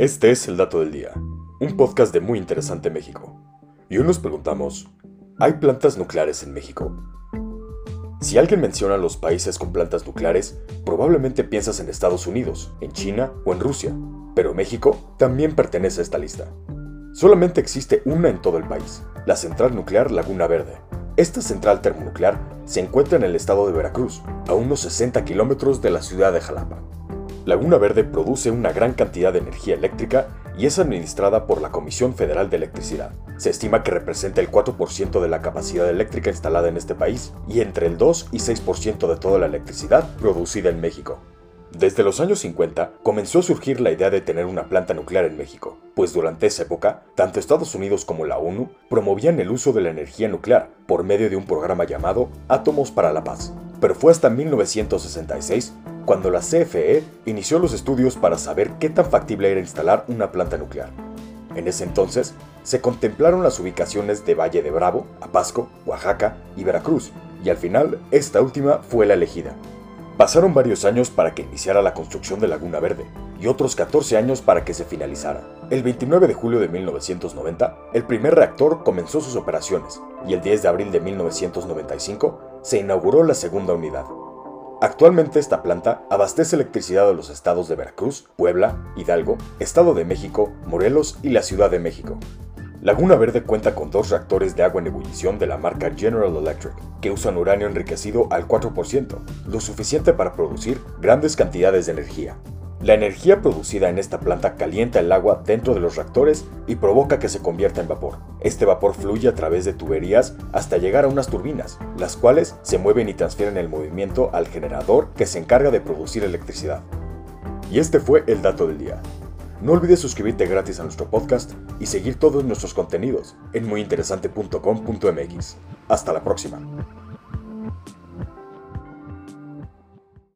Este es el dato del día, un podcast de Muy Interesante México. Y hoy nos preguntamos, ¿hay plantas nucleares en México? Si alguien menciona los países con plantas nucleares, probablemente piensas en Estados Unidos, en China o en Rusia, pero México también pertenece a esta lista. Solamente existe una en todo el país, la central nuclear Laguna Verde. Esta central termonuclear se encuentra en el estado de Veracruz, a unos 60 kilómetros de la ciudad de Jalapa. Laguna Verde produce una gran cantidad de energía eléctrica y es administrada por la Comisión Federal de Electricidad. Se estima que representa el 4% de la capacidad eléctrica instalada en este país y entre el 2 y 6% de toda la electricidad producida en México. Desde los años 50 comenzó a surgir la idea de tener una planta nuclear en México, pues durante esa época, tanto Estados Unidos como la ONU promovían el uso de la energía nuclear por medio de un programa llamado Átomos para la Paz. Pero fue hasta 1966 cuando la CFE inició los estudios para saber qué tan factible era instalar una planta nuclear. En ese entonces, se contemplaron las ubicaciones de Valle de Bravo, Apasco, Oaxaca y Veracruz, y al final esta última fue la elegida. Pasaron varios años para que iniciara la construcción de Laguna Verde y otros 14 años para que se finalizara. El 29 de julio de 1990, el primer reactor comenzó sus operaciones y el 10 de abril de 1995 se inauguró la segunda unidad. Actualmente esta planta abastece electricidad a los estados de Veracruz, Puebla, Hidalgo, Estado de México, Morelos y la Ciudad de México. Laguna Verde cuenta con dos reactores de agua en ebullición de la marca General Electric, que usan uranio enriquecido al 4%, lo suficiente para producir grandes cantidades de energía. La energía producida en esta planta calienta el agua dentro de los reactores y provoca que se convierta en vapor. Este vapor fluye a través de tuberías hasta llegar a unas turbinas, las cuales se mueven y transfieren el movimiento al generador que se encarga de producir electricidad. Y este fue el dato del día. No olvides suscribirte gratis a nuestro podcast y seguir todos nuestros contenidos en muyinteresante.com.mx. Hasta la próxima.